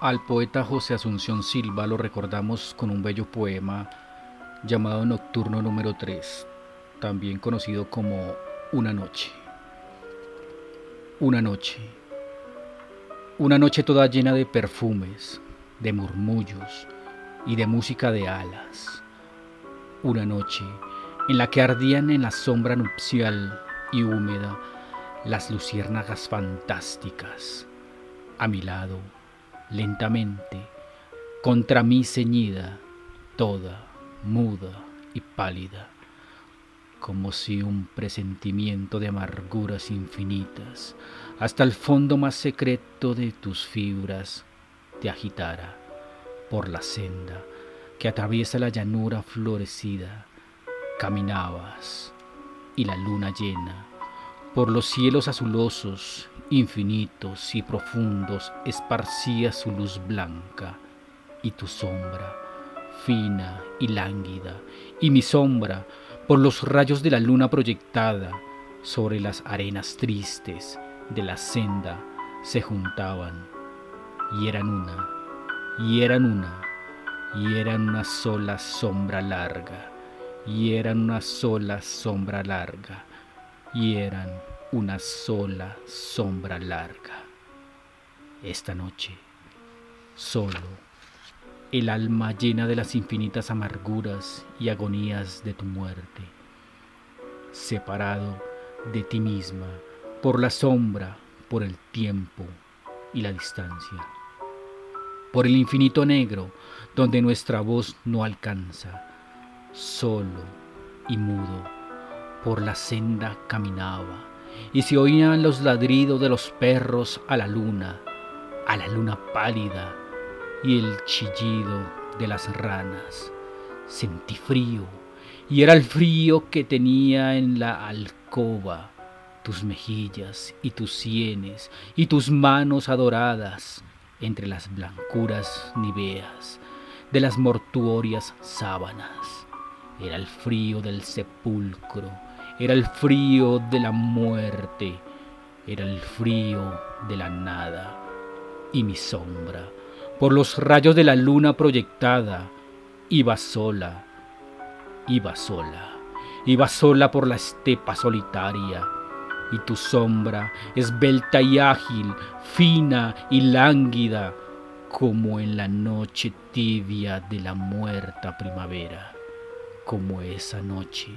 Al poeta José Asunción Silva lo recordamos con un bello poema llamado Nocturno número 3, también conocido como Una noche. Una noche. Una noche toda llena de perfumes, de murmullos y de música de alas. Una noche en la que ardían en la sombra nupcial y húmeda las luciérnagas fantásticas. A mi lado, lentamente, contra mí ceñida, toda, muda y pálida, como si un presentimiento de amarguras infinitas, hasta el fondo más secreto de tus fibras, te agitara por la senda que atraviesa la llanura florecida. Caminabas y la luna llena por los cielos azulosos, infinitos y profundos, esparcía su luz blanca y tu sombra, fina y lánguida, y mi sombra, por los rayos de la luna proyectada sobre las arenas tristes de la senda, se juntaban y eran una, y eran una, y eran una sola sombra larga, y eran una sola sombra larga y eran una sola sombra larga. Esta noche, solo, el alma llena de las infinitas amarguras y agonías de tu muerte, separado de ti misma por la sombra, por el tiempo y la distancia, por el infinito negro donde nuestra voz no alcanza, solo y mudo por la senda caminaba, y se oían los ladridos de los perros a la luna, a la luna pálida, y el chillido de las ranas. Sentí frío, y era el frío que tenía en la alcoba, tus mejillas y tus sienes y tus manos adoradas entre las blancuras niveas de las mortuorias sábanas. Era el frío del sepulcro era el frío de la muerte, era el frío de la nada y mi sombra, por los rayos de la luna proyectada, iba sola, iba sola, iba sola por la estepa solitaria, y tu sombra, esbelta y ágil, fina y lánguida, como en la noche tibia de la muerta primavera, como esa noche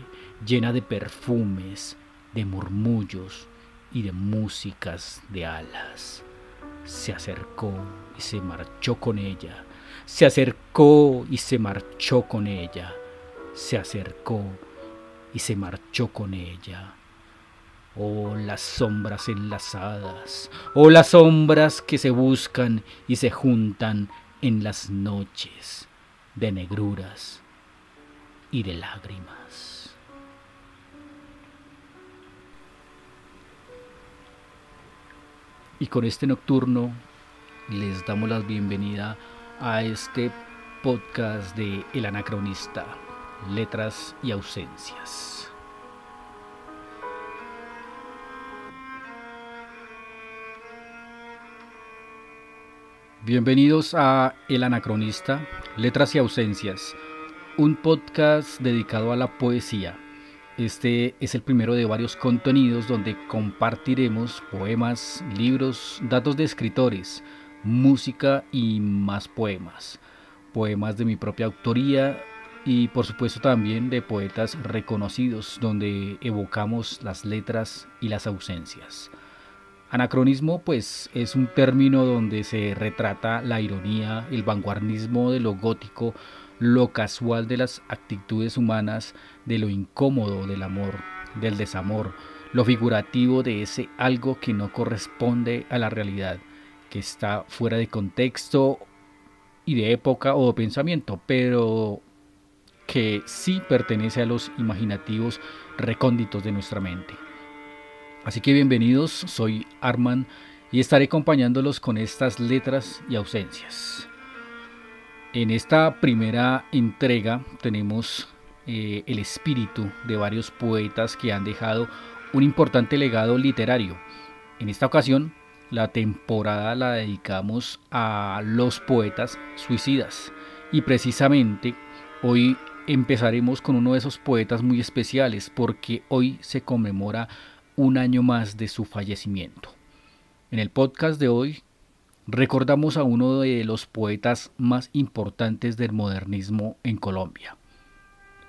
llena de perfumes, de murmullos y de músicas de alas. Se acercó y se marchó con ella. Se acercó y se marchó con ella. Se acercó y se marchó con ella. Oh, las sombras enlazadas, oh, las sombras que se buscan y se juntan en las noches de negruras y de lágrimas. Y con este nocturno les damos la bienvenida a este podcast de El Anacronista, Letras y Ausencias. Bienvenidos a El Anacronista, Letras y Ausencias, un podcast dedicado a la poesía este es el primero de varios contenidos donde compartiremos poemas, libros, datos de escritores, música y más poemas. Poemas de mi propia autoría y por supuesto también de poetas reconocidos donde evocamos las letras y las ausencias. Anacronismo pues es un término donde se retrata la ironía, el vanguardismo de lo gótico, lo casual de las actitudes humanas, de lo incómodo del amor, del desamor, lo figurativo de ese algo que no corresponde a la realidad, que está fuera de contexto y de época o de pensamiento, pero que sí pertenece a los imaginativos recónditos de nuestra mente. Así que bienvenidos, soy Arman y estaré acompañándolos con estas letras y ausencias. En esta primera entrega tenemos eh, el espíritu de varios poetas que han dejado un importante legado literario. En esta ocasión la temporada la dedicamos a los poetas suicidas. Y precisamente hoy empezaremos con uno de esos poetas muy especiales porque hoy se conmemora un año más de su fallecimiento. En el podcast de hoy recordamos a uno de los poetas más importantes del modernismo en Colombia.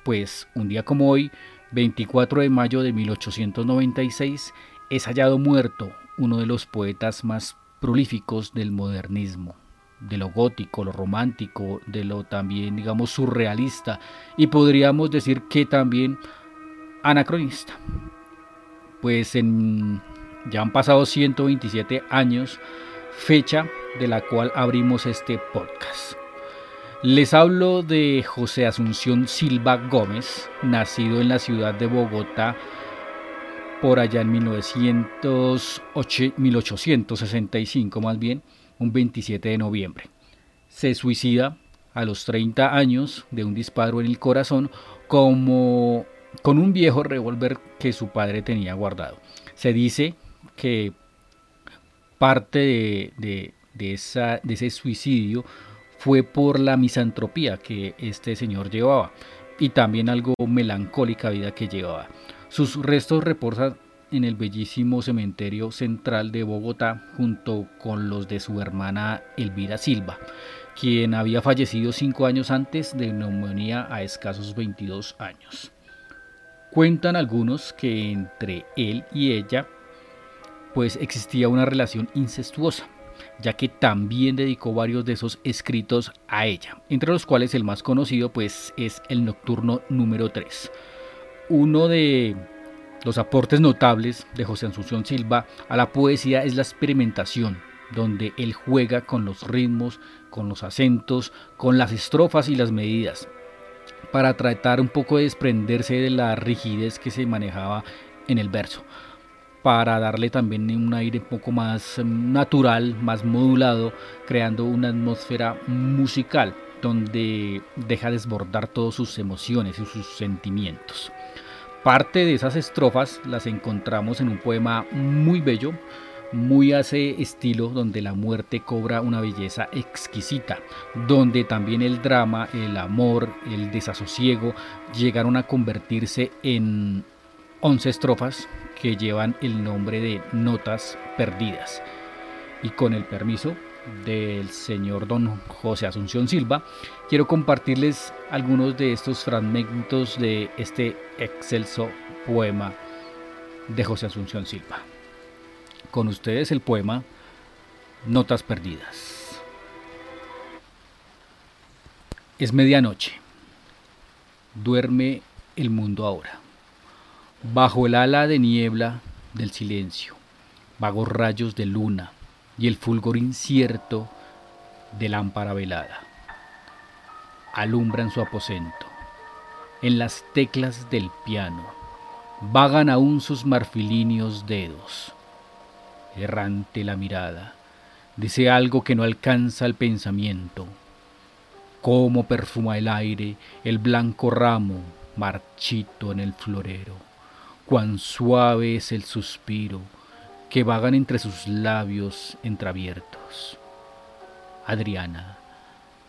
Pues un día como hoy, 24 de mayo de 1896, es hallado muerto uno de los poetas más prolíficos del modernismo, de lo gótico, lo romántico, de lo también, digamos, surrealista y podríamos decir que también anacronista. Pues en, ya han pasado 127 años, fecha de la cual abrimos este podcast. Les hablo de José Asunción Silva Gómez, nacido en la ciudad de Bogotá por allá en 1865 más bien, un 27 de noviembre. Se suicida a los 30 años de un disparo en el corazón como con un viejo revólver que su padre tenía guardado. Se dice que parte de, esa, de ese suicidio fue por la misantropía que este señor llevaba y también algo melancólica vida que llevaba. Sus restos reposan en el bellísimo cementerio central de Bogotá junto con los de su hermana Elvira Silva, quien había fallecido cinco años antes de neumonía a escasos 22 años. Cuentan algunos que entre él y ella pues existía una relación incestuosa, ya que también dedicó varios de esos escritos a ella, entre los cuales el más conocido pues es el Nocturno número 3. Uno de los aportes notables de José Asunción Silva a la poesía es la experimentación, donde él juega con los ritmos, con los acentos, con las estrofas y las medidas, para tratar un poco de desprenderse de la rigidez que se manejaba en el verso, para darle también un aire un poco más natural, más modulado, creando una atmósfera musical donde deja desbordar todas sus emociones y sus sentimientos. Parte de esas estrofas las encontramos en un poema muy bello, muy ese estilo donde la muerte cobra una belleza exquisita, donde también el drama, el amor, el desasosiego llegaron a convertirse en 11 estrofas que llevan el nombre de Notas Perdidas. Y con el permiso del señor don José Asunción Silva, quiero compartirles algunos de estos fragmentos de este excelso poema de José Asunción Silva. Con ustedes el poema Notas Perdidas. Es medianoche. Duerme el mundo ahora. Bajo el ala de niebla del silencio, vagos rayos de luna, y el fulgor incierto de lámpara velada. Alumbran su aposento. En las teclas del piano vagan aún sus marfilíneos dedos. Errante la mirada, dice algo que no alcanza el pensamiento. Cómo perfuma el aire el blanco ramo marchito en el florero. Cuán suave es el suspiro que vagan entre sus labios entreabiertos. Adriana,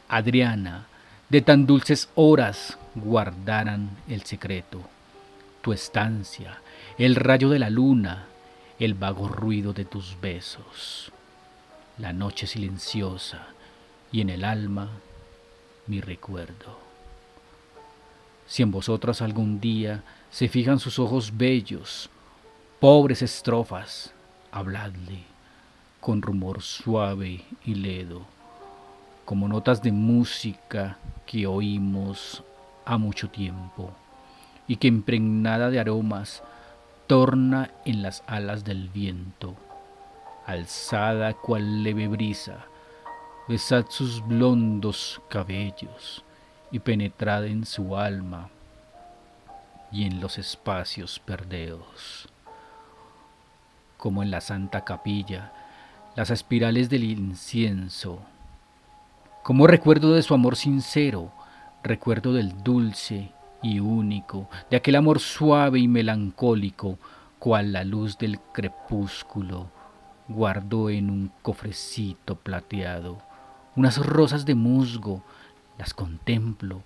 Adriana, de tan dulces horas guardaran el secreto, tu estancia, el rayo de la luna, el vago ruido de tus besos, la noche silenciosa y en el alma mi recuerdo. Si en vosotras algún día se fijan sus ojos bellos, pobres estrofas, habladle con rumor suave y ledo, como notas de música que oímos a mucho tiempo y que impregnada de aromas torna en las alas del viento, alzada cual leve brisa, besad sus blondos cabellos y penetrad en su alma y en los espacios perdeos como en la Santa Capilla, las espirales del incienso. Como recuerdo de su amor sincero, recuerdo del dulce y único, de aquel amor suave y melancólico, cual la luz del crepúsculo, guardo en un cofrecito plateado unas rosas de musgo, las contemplo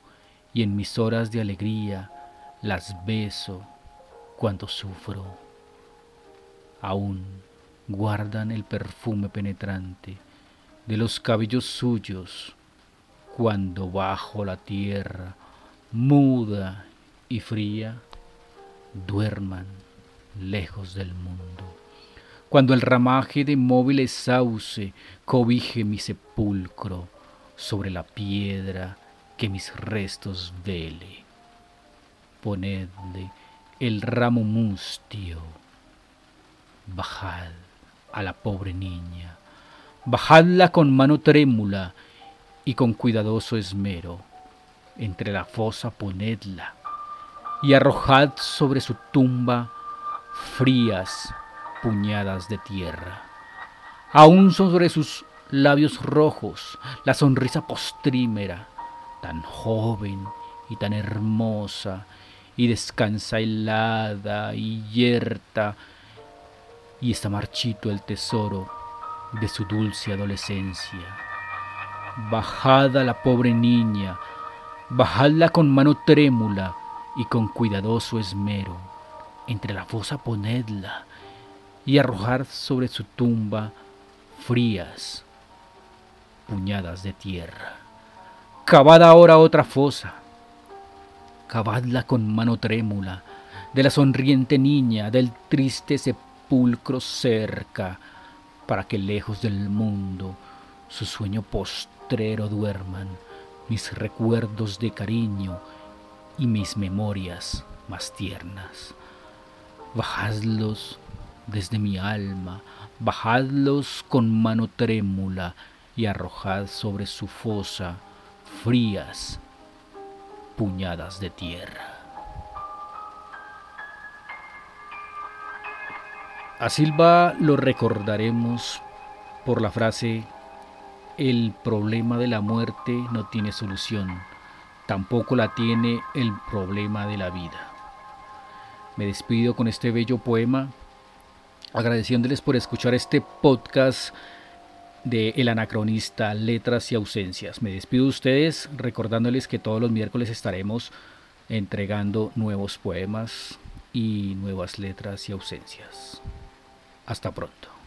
y en mis horas de alegría las beso cuando sufro. Aún guardan el perfume penetrante de los cabellos suyos cuando bajo la tierra, muda y fría, duerman lejos del mundo. Cuando el ramaje de móviles sauce cobije mi sepulcro sobre la piedra que mis restos vele. Ponedle el ramo mustio, bajad a la pobre niña, bajadla con mano trémula y con cuidadoso esmero, entre la fosa ponedla y arrojad sobre su tumba frías puñadas de tierra. Aún sobre sus labios rojos la sonrisa postrímera, tan joven y tan hermosa, y descansa helada y yerta, y está marchito el tesoro de su dulce adolescencia. Bajada la pobre niña, bajadla con mano trémula y con cuidadoso esmero, entre la fosa ponedla, y arrojar sobre su tumba frías puñadas de tierra. Cavad ahora otra fosa, cavadla con mano trémula, de la sonriente niña, del triste sepulcro cerca, para que lejos del mundo su sueño postrero duerman mis recuerdos de cariño y mis memorias más tiernas. Bajadlos desde mi alma, bajadlos con mano trémula y arrojad sobre su fosa frías puñadas de tierra. A Silva lo recordaremos por la frase, el problema de la muerte no tiene solución, tampoco la tiene el problema de la vida. Me despido con este bello poema agradeciéndoles por escuchar este podcast de El Anacronista, Letras y Ausencias. Me despido de ustedes recordándoles que todos los miércoles estaremos entregando nuevos poemas y nuevas letras y ausencias. Hasta pronto.